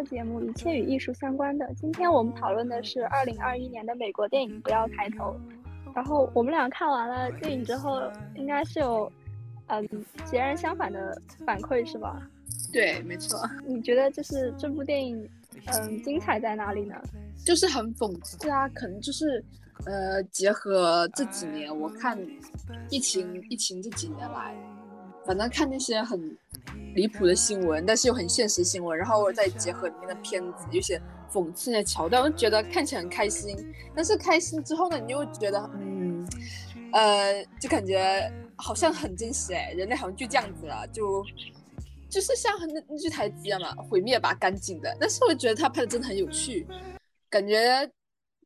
客节目《一切与艺术相关的》。今天我们讨论的是二零二一年的美国电影《不要抬头》。然后我们俩看完了电影之后，应该是有嗯截然相反的反馈，是吧？对，没错。你觉得就是这部电影嗯精彩在哪里呢？就是很讽刺啊，可能就是呃结合这几年我看疫情疫情这几年来，反正看那些很离谱的新闻，但是又很现实新闻，然后再结合里面的片子，有些讽刺的桥段，我就觉得看起来很开心。但是开心之后呢，你又觉得嗯呃，就感觉好像很真实哎，人类好像就这样子了，就就是像那那句台词一样嘛，毁灭吧，干净的。但是我觉得他拍的真的很有趣。感觉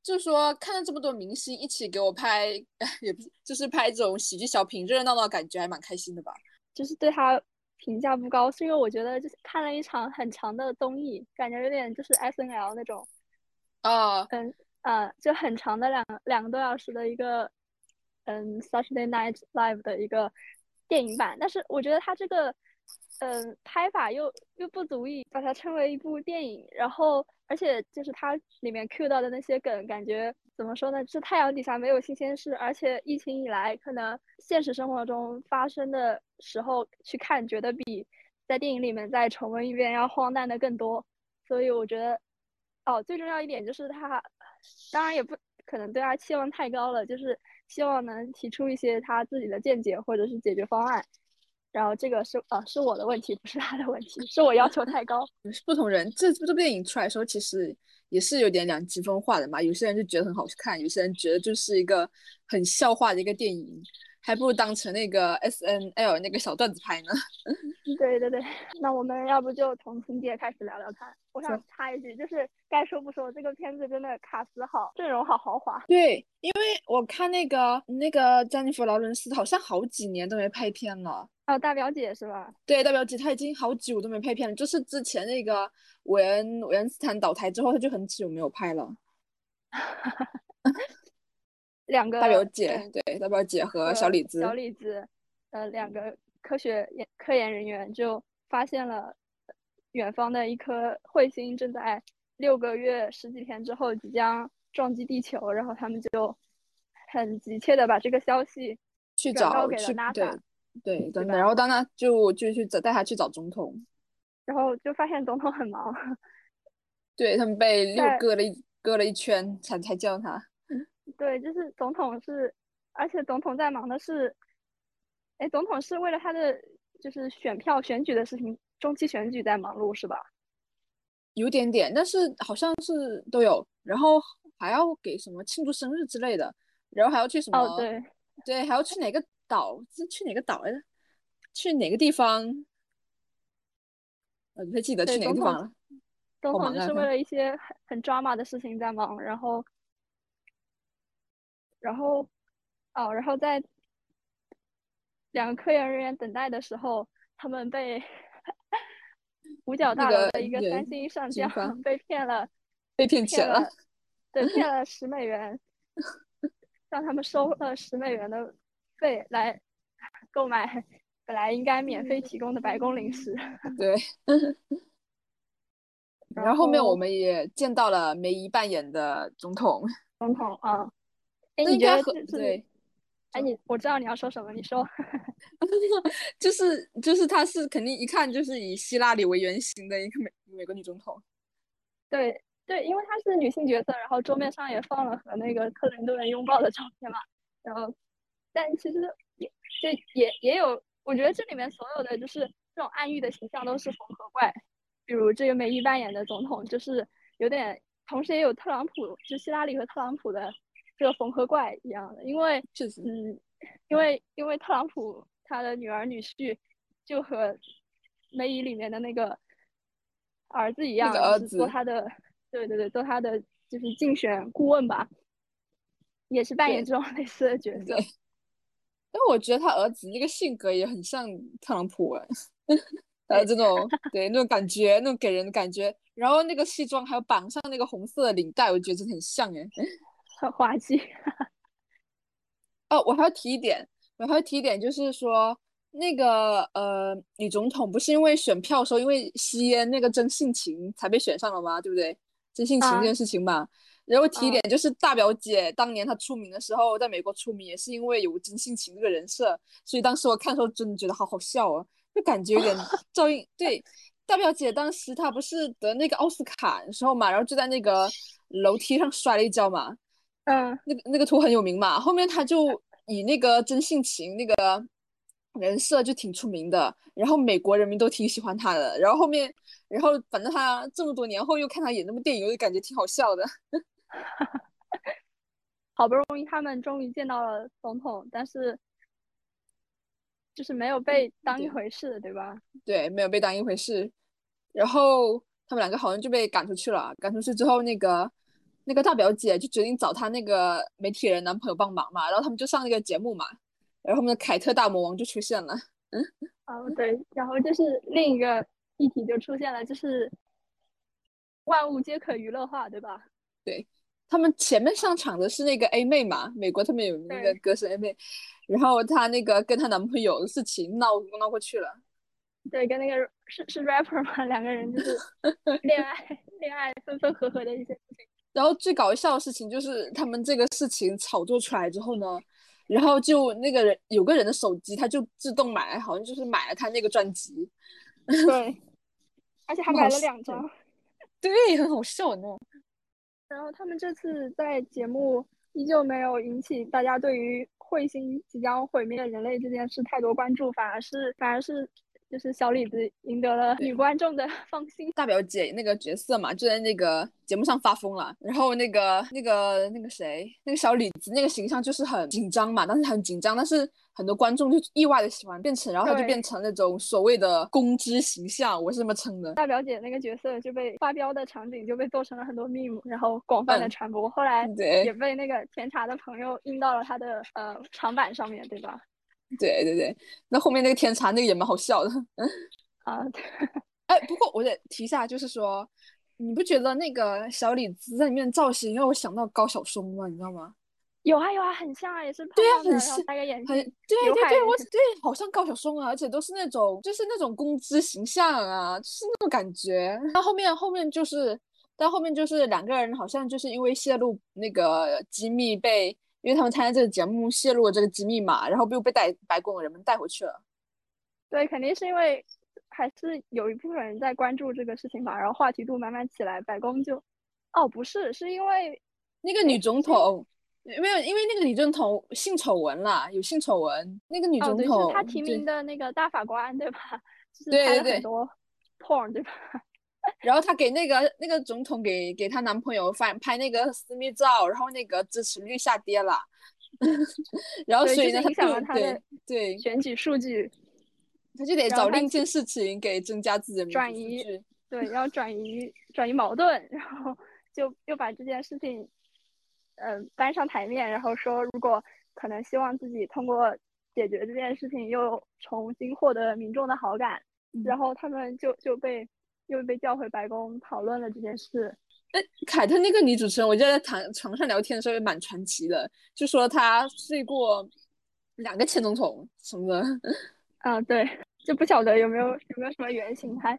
就是说，看到这么多明星一起给我拍，也不是，就是拍这种喜剧小品，热热闹闹，感觉还蛮开心的吧。就是对他评价不高，是因为我觉得就是看了一场很长的综艺，感觉有点就是 S N L 那种。啊。嗯啊，就很长的两两个多小时的一个嗯 Saturday Night Live 的一个电影版，但是我觉得他这个嗯拍法又又不足以把它称为一部电影，然后。而且就是它里面 Q 到的那些梗，感觉怎么说呢？是太阳底下没有新鲜事。而且疫情以来，可能现实生活中发生的时候去看，觉得比在电影里面再重温一遍要荒诞的更多。所以我觉得，哦，最重要一点就是他，当然也不可能对他期望太高了，就是希望能提出一些他自己的见解或者是解决方案。然后这个是呃是我的问题，不是他的问题，是我要求太高。不同人，这这部电影出来的时候，其实也是有点两极分化的嘛。有些人就觉得很好看，有些人觉得就是一个很笑话的一个电影，还不如当成那个 S N L 那个小段子拍呢。对对对，那我们要不就从情节开始聊聊看。我想插一句，就是该说不说，这个片子真的卡斯好，阵容好豪华。对，因为我看那个那个詹妮弗劳伦斯好像好几年都没拍片了。哦，大表姐是吧？对，大表姐她已经好久都没拍片了，就是之前那个韦恩韦恩斯坦倒台之后，她就很久没有拍了。两个大表姐，对，大表姐和小李子，小李子，呃，两个科学研科研人员就发现了远方的一颗彗星正在六个月十几天之后即将撞击地球，然后他们就很急切的把这个消息去找给了 NASA。对，真的。然后当他就就去找带他去找总统，然后就发现总统很忙，对他们被又割了一割了一圈才才叫他。对，就是总统是，而且总统在忙的是，哎，总统是为了他的就是选票选举的事情，中期选举在忙碌是吧？有点点，但是好像是都有，然后还要给什么庆祝生日之类的，然后还要去什么？哦，对，对，还要去哪个？岛是去哪个岛来着？去哪个地方？我不太记得去哪个地方了。总统就是为了一些很很 drama 的事情在忙，然后，然后，哦，然后在两个科研人员等待的时候，他们被 五角大楼的一个三星上将 被骗了，被骗钱了，对，骗 了十美元，让他们收了十美元的。费来购买本来应该免费提供的白宫零食。对。然后后面我们也见到了梅姨扮演的总统。总统啊。哎，你觉得对？哎，你我知道你要说什么，你说。就 是就是，她是肯定一看就是以希拉里为原型的一个美美国女总统。对对，因为她是女性角色，然后桌面上也放了和那个克林顿拥抱的照片嘛，然后。但其实也就也也有，我觉得这里面所有的就是这种暗喻的形象都是缝合怪，比如这个梅姨扮演的总统就是有点，同时也有特朗普，就希拉里和特朗普的这个缝合怪一样的，因为嗯，因为因为特朗普他的女儿女婿就和梅姨里面的那个儿子一样，是做他的，对对对，做他的就是竞选顾问吧，也是扮演这种类似的角色。因为我觉得他儿子那个性格也很像特朗普哎，呃，这种对那种感觉，那种给人的感觉，然后那个西装还有绑上那个红色的领带，我觉得真的很像哎，很滑稽。哦，我还要提一点，我还要提一点，就是说那个呃，女总统不是因为选票的时候因为吸烟那个真性情才被选上了吗？对不对？真性情这件事情嘛。然后提一点，就是大表姐当年她出名的时候，在美国出名也是因为有真性情这个人设，所以当时我看的时候真的觉得好好笑啊，就感觉有点 照应。对，大表姐当时她不是得那个奥斯卡的时候嘛，然后就在那个楼梯上摔了一跤嘛，嗯，那个那个图很有名嘛，后面她就以那个真性情那个人设就挺出名的，然后美国人民都挺喜欢她的，然后后面，然后反正她这么多年后又看她演那部电影，我就感觉挺好笑的。好不容易他们终于见到了总统，但是就是没有被当一回事，对吧？对，没有被当一回事。然后他们两个好像就被赶出去了。赶出去之后，那个那个大表姐就决定找她那个媒体人男朋友帮忙嘛。然后他们就上那个节目嘛。然后我们的凯特大魔王就出现了。嗯，哦对，然后就是另一个议题就出现了，就是万物皆可娱乐化，对吧？对。他们前面上场的是那个 A 妹嘛，美国他们有那个歌神 A 妹，然后她那个跟她男朋友的事情闹闹过去了。对，跟那个是是 rapper 嘛，两个人就是 恋爱恋爱分分合合的一些事情。然后最搞笑的事情就是他们这个事情炒作出来之后呢，然后就那个人有个人的手机，他就自动买，好像就是买了他那个专辑。对，而且还买了两张。对，很好笑呢。然后他们这次在节目依旧没有引起大家对于彗星即将毁灭人类这件事太多关注，反而是反而是。就是小李子赢得了女观众的 放心。大表姐那个角色嘛，就在那个节目上发疯了。然后那个那个那个谁，那个小李子那个形象就是很紧张嘛，当时很紧张，但是很多观众就意外的喜欢变成，然后他就变成那种所谓的公知形象，我是这么称的。大表姐那个角色就被发飙的场景就被做成了很多 meme，然后广泛的传播。后来也被那个甜茶的朋友印到了他的呃长板上面对吧？对对对，那后面那个甜茶那个也蛮好笑的。啊，哎，不过我得提一下，就是说，你不觉得那个小李子在里面造型让我想到高晓松吗？你知道吗？有啊有啊，很像啊，也是对啊，很像，戴个眼镜，对对对，我对，好像高晓松啊，而且都是那种就是那种公知形象啊，就是那种感觉。到后面后面就是，到后面就是两个人好像就是因为泄露那个机密被。因为他们参加这个节目泄露了这个机密嘛，然后又被带白宫的人们带回去了。对，肯定是因为还是有一部分人在关注这个事情吧，然后话题度慢慢起来，白宫就……哦，不是，是因为那个女总统没有，因为那个女总统性丑闻了，有性丑闻。那个女总统，她提名的那个大法官，对吧？对对对，很多 porn，对吧？然后她给那个那个总统给给她男朋友发拍那个私密照，然后那个支持率下跌了，然后所以呢，影响了他的对选举数据，他就得找另一件事情给增加自己的转移，对，要转移转移矛盾，然后就又把这件事情嗯搬上台面，然后说如果可能希望自己通过解决这件事情又重新获得民众的好感，然后他们就就被。又被叫回白宫讨论了这件事。哎，凯特那个女主持人，我记得在躺床上聊天的时候也蛮传奇的，就说她睡过两个前总统什么的。啊，对，就不晓得有没有有没有什么原型，还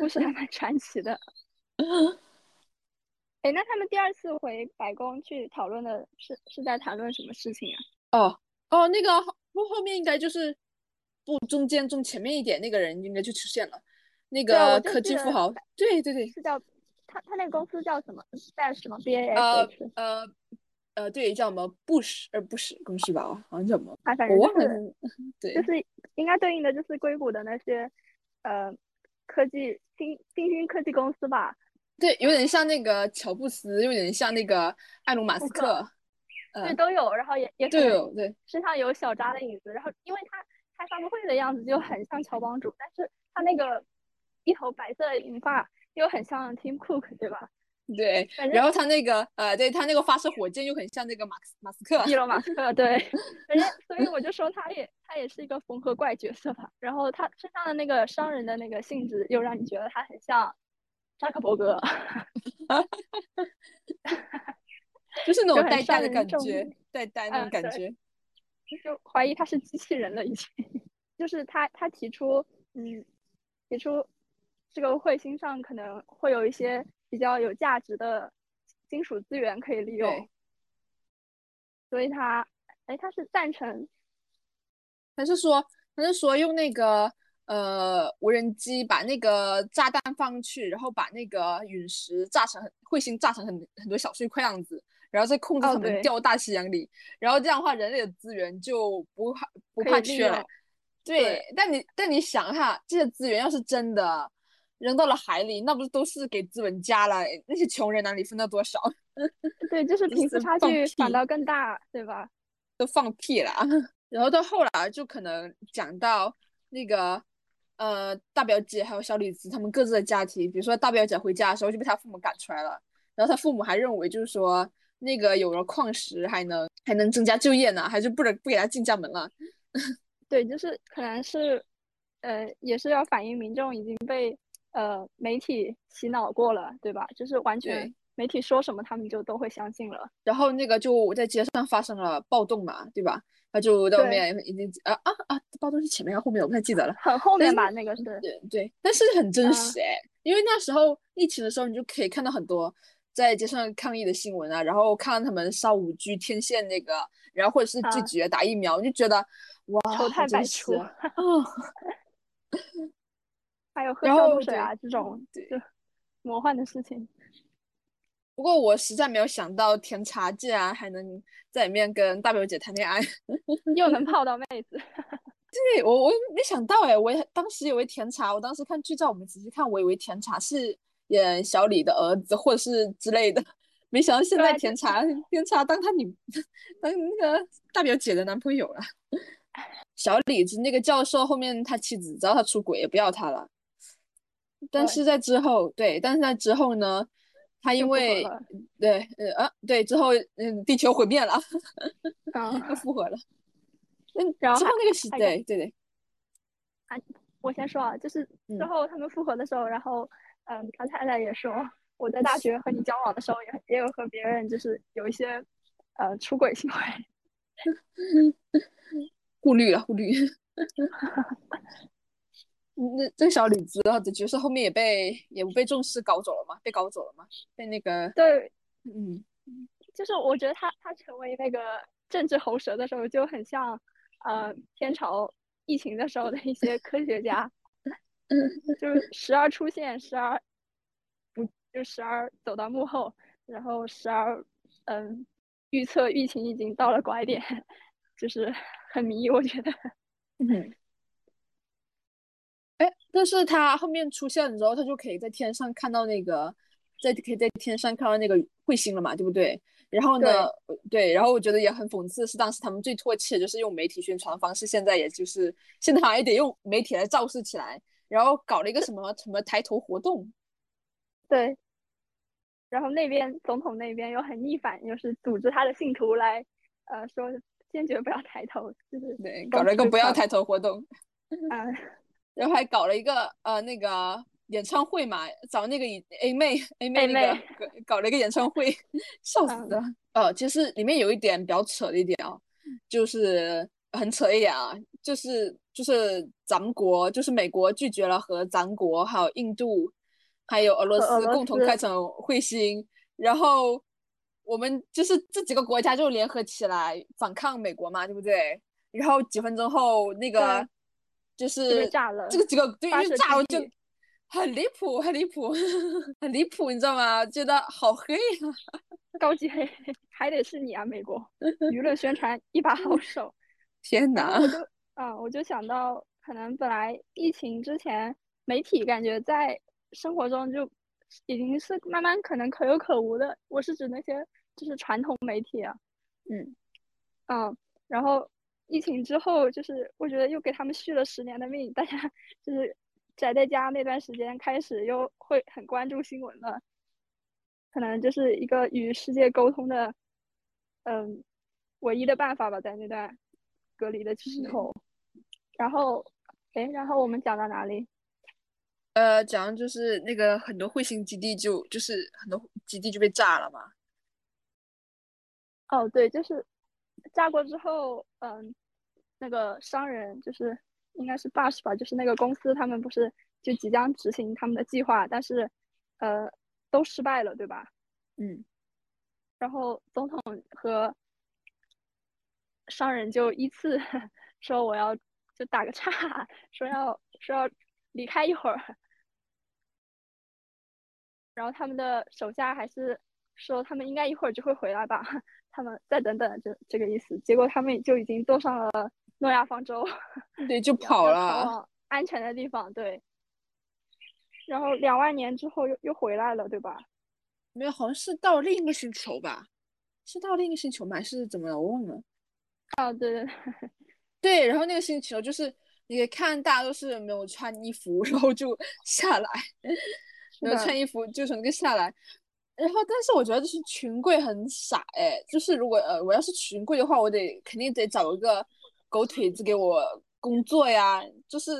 故事还蛮传奇的。哎，那他们第二次回白宫去讨论的是是在谈论什么事情啊？哦哦，那个不后面应该就是不中间中前面一点那个人应该就出现了。那个科技富豪，对对对，是叫他他那个公司叫什么？在什么 B A S？呃呃呃，对，叫什么布什呃布什公司吧？好像叫什么？啊，反正我忘了。对，就是应该对应的就是硅谷的那些呃科技新新兴科技公司吧？对，有点像那个乔布斯，有点像那个埃隆马斯克，对，都有。然后也也都有，对，身上有小扎的影子。然后因为他开发布会的样子就很像乔帮主，但是他那个。一头白色银发，又很像 Tim Cook，对吧？对，然后他那个呃，对他那个发射火箭又很像那个马斯马斯克，伊隆马斯克，对。反正所以我就说他也他也是一个缝合怪角色吧。然后他身上的那个商人的那个性质，又让你觉得他很像扎克伯格，就是那种呆呆的感觉，呆呆那种感觉。就怀疑他是机器人了，已经。就是他他提出，嗯，提出这个彗星上可能会有一些比较有价值的金属资源可以利用，所以他，哎，他是赞成，还是说，还是说用那个呃无人机把那个炸弹放去，然后把那个陨石炸成彗星炸成很很多小碎块样子。然后再控制他们掉大西洋里，然后这样的话，人类的资源就不怕不怕缺了。对，但你但你想哈，这些资源要是真的扔到了海里，那不是都是给资本家了？那些穷人哪里分到多少？对，就是贫富差距反倒更大，对吧？都放屁了。然后到后来就可能讲到那个呃大表姐还有小李子他们各自的家庭，比如说大表姐回家的时候就被他父母赶出来了，然后他父母还认为就是说。那个有了矿石还能还能增加就业呢，还是不能不给他进家门了？对，就是可能是，呃，也是要反映民众已经被呃媒体洗脑过了，对吧？就是完全媒体说什么他们就都会相信了。然后那个就在街上发生了暴动嘛，对吧？他就在外面已经啊啊啊！暴动是前面还是后面？我不太记得了。很后面吧，那个是。对对，但是很真实哎，因为那时候疫情的时候，你就可以看到很多。在街上抗议的新闻啊，然后看到他们烧五 G 天线那个，然后或者是拒绝打疫苗，就觉得哇，丑态百出啊！还有喝消毒水啊这种对魔幻的事情。不过我实在没有想到甜茶竟然还能在里面跟大表姐谈恋爱，又能泡到妹子。对我我没想到哎，我当时以为甜茶，我当时看剧照，我们仔细看，我以为甜茶是。演小李的儿子，或者是之类的，没想到现在甜茶甜茶当他女当那个大表姐的男朋友了。小李子那个教授后面他妻子知道他出轨，也不要他了。但是在之后，对，但是在之后呢，他因为对呃啊对之后嗯地球毁灭了，啊又复合了。嗯，之后那个是对对对。啊，我先说啊，就是之后他们复合的时候，然后。嗯，他太太也说，我在大 学和你交往的时候，也也有和别人就是有一些呃出轨行为，顾虑了顾虑。那这个小李子的角色后面也被也不被重视，搞走了嘛？被搞走了嘛？被那个对，嗯，就是我觉得他他成为那个政治喉舌的时候，就很像呃天朝疫情的时候的一些科学家。就是时而出现，时而不，就时而走到幕后，然后时而嗯预测疫情已经到了拐点，就是很迷，我觉得。嗯。哎，但是他后面出现的时候，他就可以在天上看到那个，在可以在天上看到那个彗星了嘛，对不对？然后呢，对，然后我觉得也很讽刺，是当时他们最唾弃的就是用媒体宣传方式，现在也就是现在好像也得用媒体来造势起来。然后搞了一个什么什么抬头活动，对，然后那边总统那边又很逆反，就是组织他的信徒来，呃，说坚决不要抬头，就是对，搞了一个不要抬头活动，啊，然后还搞了一个呃那个演唱会嘛，找那个 A 妹 A 妹那个搞了一个演唱会，笑死了。呃，其实里面有一点比较扯的一点啊，就是很扯一点啊，就是。就是咱们国，就是美国拒绝了和咱国、还有印度、还有俄罗斯共同开成彗星，然后我们就是这几个国家就联合起来反抗美国嘛，对不对？然后几分钟后，那个就是炸了，这个这个对，因为炸了就很离谱，很离谱，很离谱，你知道吗？觉得好黑啊，高级黑，还得是你啊，美国 娱乐宣传一把好手，天哪！嗯，我就想到，可能本来疫情之前，媒体感觉在生活中就已经是慢慢可能可有可无的。我是指那些就是传统媒体啊，嗯嗯，然后疫情之后，就是我觉得又给他们续了十年的命，大家就是宅在家那段时间开始又会很关注新闻了，可能就是一个与世界沟通的，嗯，唯一的办法吧，在那段隔离的时候。然后，哎，然后我们讲到哪里？呃，讲就是那个很多彗星基地就就是很多基地就被炸了嘛。哦，对，就是炸过之后，嗯，那个商人就是应该是 Bush 吧，就是那个公司，他们不是就即将执行他们的计划，但是呃都失败了，对吧？嗯，然后总统和商人就依次 说我要就打个岔，说要说要离开一会儿，然后他们的手下还是说他们应该一会儿就会回来吧，他们再等等，这这个意思。结果他们就已经坐上了诺亚方舟，对，就 跑了。安全的地方，对。然后两万年之后又又回来了，对吧？没有，好像是到另一个星球吧？是到另一个星球吗？还是怎么了？我忘了。啊，对对对，对，然后那个星球就是你看大家都是没有穿衣服，然后就下来，没有穿衣服就从那个下来。然后，但是我觉得就是群贵很傻哎，就是如果呃我要是群贵的话，我得肯定得找一个狗腿子给我工作呀。就是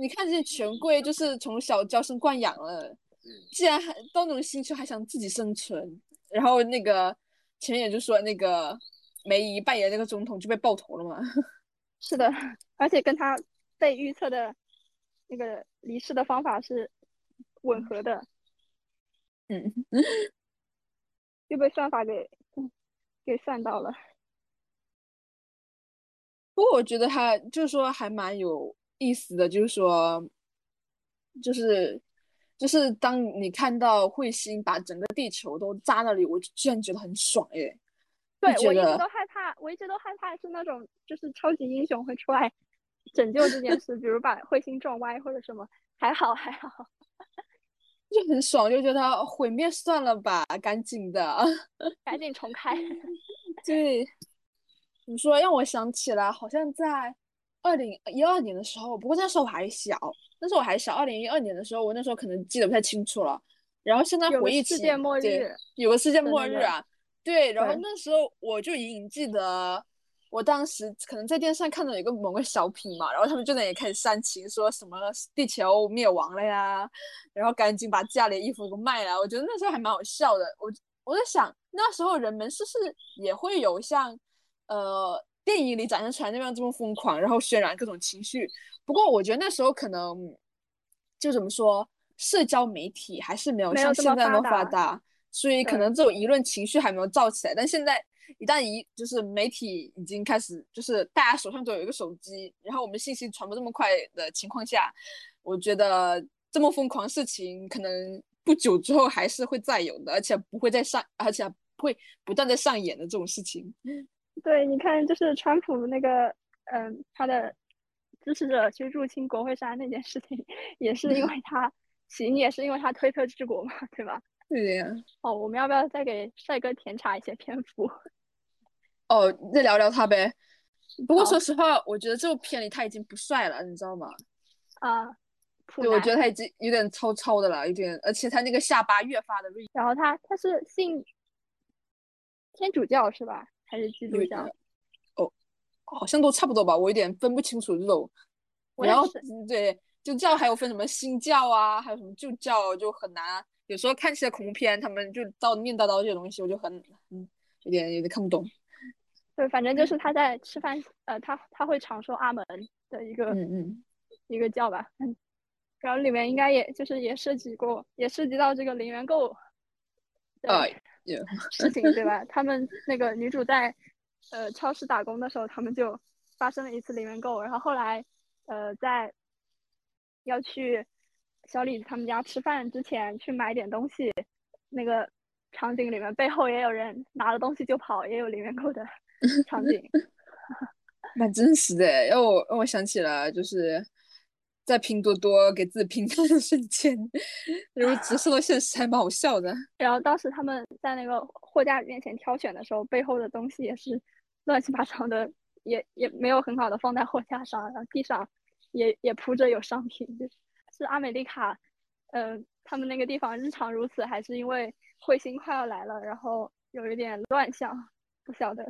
你看这些权贵，就是从小娇生惯养了，既然还到那种星球还想自己生存，然后那个前面也就说那个梅姨扮演那个总统就被爆头了嘛。是的，而且跟他被预测的那个离世的方法是吻合的，嗯，又被算法给嗯给算到了。不过我觉得他就是说还蛮有意思的，就是说，就是就是当你看到彗星把整个地球都扎那里，我居然觉得很爽耶！对，我一直都害怕，我一直都害怕是那种就是超级英雄会出来拯救这件事，比如把彗星撞歪或者什么。还好还好，就很爽，就觉得毁灭算了吧，赶紧的。赶紧重开。对，怎么说让我想起来，好像在二零一二年的时候，不过那时候我还小，那时候我还小，二零一二年的时候，我那时候可能记得不太清楚了。然后现在回忆起，世界末对日有个世界末日啊，对，然后那时候我就隐隐记得，我当时可能在电视上看到有一个某个小品嘛，然后他们就在那里开始煽情，说什么地球灭亡了呀，然后赶紧把家里的衣服都卖了。我觉得那时候还蛮好笑的。我我在想，那时候人们是不是也会有像呃电影里展现出来那样这么疯狂，然后渲染各种情绪？不过我觉得那时候可能就怎么说，社交媒体还是没有像现在那么发达发达。所以可能这种舆论情绪还没有造起来，但现在一旦一就是媒体已经开始，就是大家手上都有一个手机，然后我们信息传播这么快的情况下，我觉得这么疯狂事情可能不久之后还是会再有的，而且不会再上，而且会不断的上演的这种事情。对，你看，就是川普那个，嗯，他的支持者去入侵国会山那件事情，也是因为 他起因也是因为他推特治国嘛，对吧？对的呀。哦，我们要不要再给帅哥甜茶一些篇幅？哦，再聊聊他呗。不过说实话，我觉得这部片里他已经不帅了，你知道吗？啊，普对，我觉得他已经有点糙糙的了，有点，而且他那个下巴越发的锐。然后他他是信天主教是吧？还是基督教？哦，好像都差不多吧，我有点分不清楚这种。然后对，就教还有分什么新教啊，还有什么旧教，就很难啊。有时候看起来恐怖片，他们就叨念叨叨这些东西，我就很嗯，有点有点看不懂。对，反正就是他在吃饭，呃，他他会常说阿门的一个、嗯嗯，一个叫吧，嗯，然后里面应该也就是也涉及过，也涉及到这个零元购的 事情，对吧？他们那个女主在呃超市打工的时候，他们就发生了一次零元购，然后后来呃在要去小李子他们家吃饭之前去买点东西，那个场景里面背后也有人拿了东西就跑，也有零元购的场景。蛮真实的诶，让我让我想起了就是在拼多多给自己拼单的瞬间，如果直射到现实，还蛮好笑的。然后当时他们在那个货架面前挑选的时候，背后的东西也是乱七八糟的，也也没有很好的放在货架上，然后地上也也铺着有商品，就是是阿美丽卡，嗯、他们那个地方日常如此，还是因为彗星快要来了，然后有一点乱象，不晓得。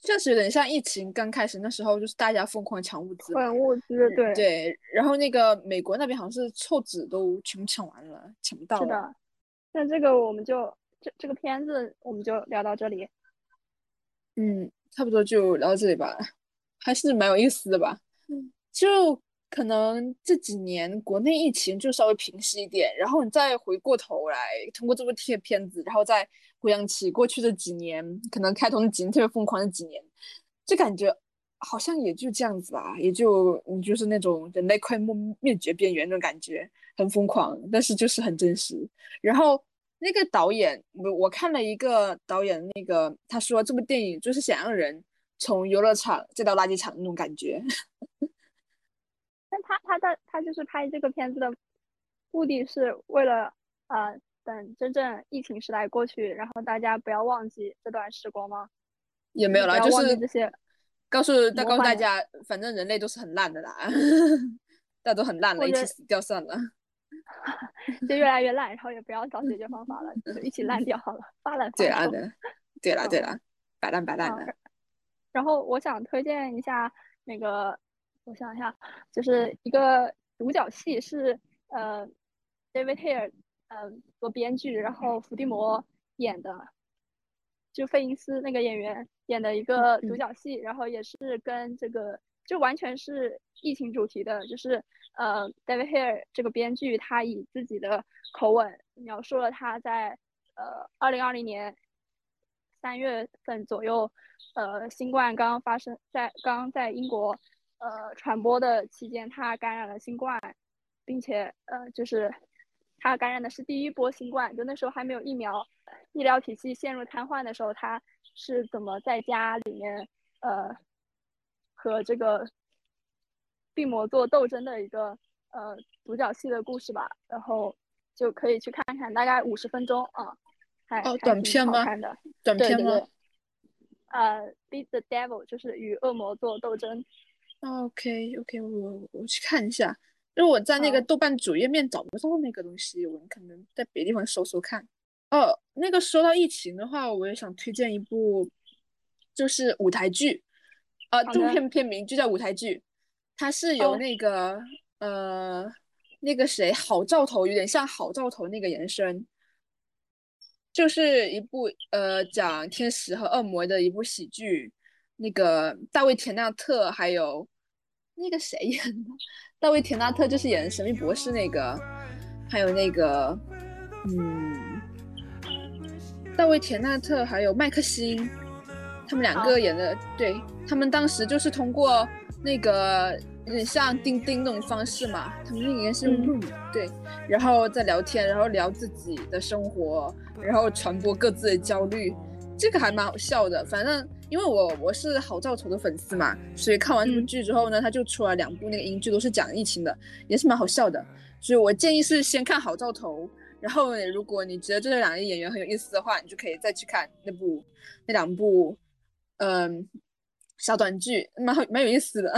确实有点像疫情刚开始那时候，就是大家疯狂抢物资抢。物资，对，对，然后那个美国那边好像是厕纸都全部抢完了，抢不到了。是的。那这个我们就这这个片子我们就聊到这里。嗯，差不多就聊到这里吧，还是蛮有意思的吧。嗯就可能这几年国内疫情就稍微平息一点，然后你再回过头来，通过这部贴片子，然后再回想起过去的几年，可能开头的几年特别疯狂的几年，就感觉好像也就这样子吧，也就你就是那种人类快灭灭绝边缘那种感觉，很疯狂，但是就是很真实。然后。那个导演，我我看了一个导演，那个他说这部电影就是想让人从游乐场再到垃圾场那种感觉。但他他的他就是拍这个片子的目的是为了呃等真正疫情时代过去，然后大家不要忘记这段时光吗？也没有啦，就是这些告诉告诉大家，反正人类都是很烂的啦，大家都很烂了，一起死掉算了。就越来越烂，然后也不要找解决方法了，就一起烂掉好了，发烂对啊的，对啦对啦，摆烂摆烂的。然后我想推荐一下那个，我想一下，就是一个独角戏是呃，David Hare 呃做编剧，然后伏地魔演的，就费因斯那个演员演的一个独角戏，然后也是跟这个。就完全是疫情主题的，就是呃，David Hare 这个编剧，他以自己的口吻描述了他在呃二零二零年三月份左右，呃，新冠刚刚发生在刚刚在英国呃传播的期间，他感染了新冠，并且呃就是他感染的是第一波新冠，就那时候还没有疫苗，医疗体系陷入瘫痪的时候，他是怎么在家里面呃。和这个病魔做斗争的一个呃独角戏的故事吧，然后就可以去看看，大概五十分钟啊，还哦短片吗？短片吗？呃，Beat the Devil 就是与恶魔做斗争。OK OK，我我去看一下，因为我在那个豆瓣主页面找不到那个东西，我可能在别的地方搜搜看。哦，那个说到疫情的话，我也想推荐一部，就是舞台剧。呃，这部片片名就叫舞台剧，它是由那个呃那个谁好兆头，有点像好兆头那个延伸，就是一部呃讲天使和恶魔的一部喜剧，那个大卫田纳特还有那个谁演的，大卫田纳特就是演神秘博士那个，还有那个嗯，大卫田纳特还有麦克辛。他们两个演的，对他们当时就是通过那个有点像钉钉那种方式嘛，他们应该是对，然后再聊天，然后聊自己的生活，然后传播各自的焦虑，这个还蛮好笑的。反正因为我我是郝兆头的粉丝嘛，所以看完这部剧之后呢，他就出了两部那个英剧，都是讲疫情的，也是蛮好笑的。所以我建议是先看郝兆头，然后如果你觉得这两个演员很有意思的话，你就可以再去看那部那两部。嗯，小短剧蛮好，蛮有意思的。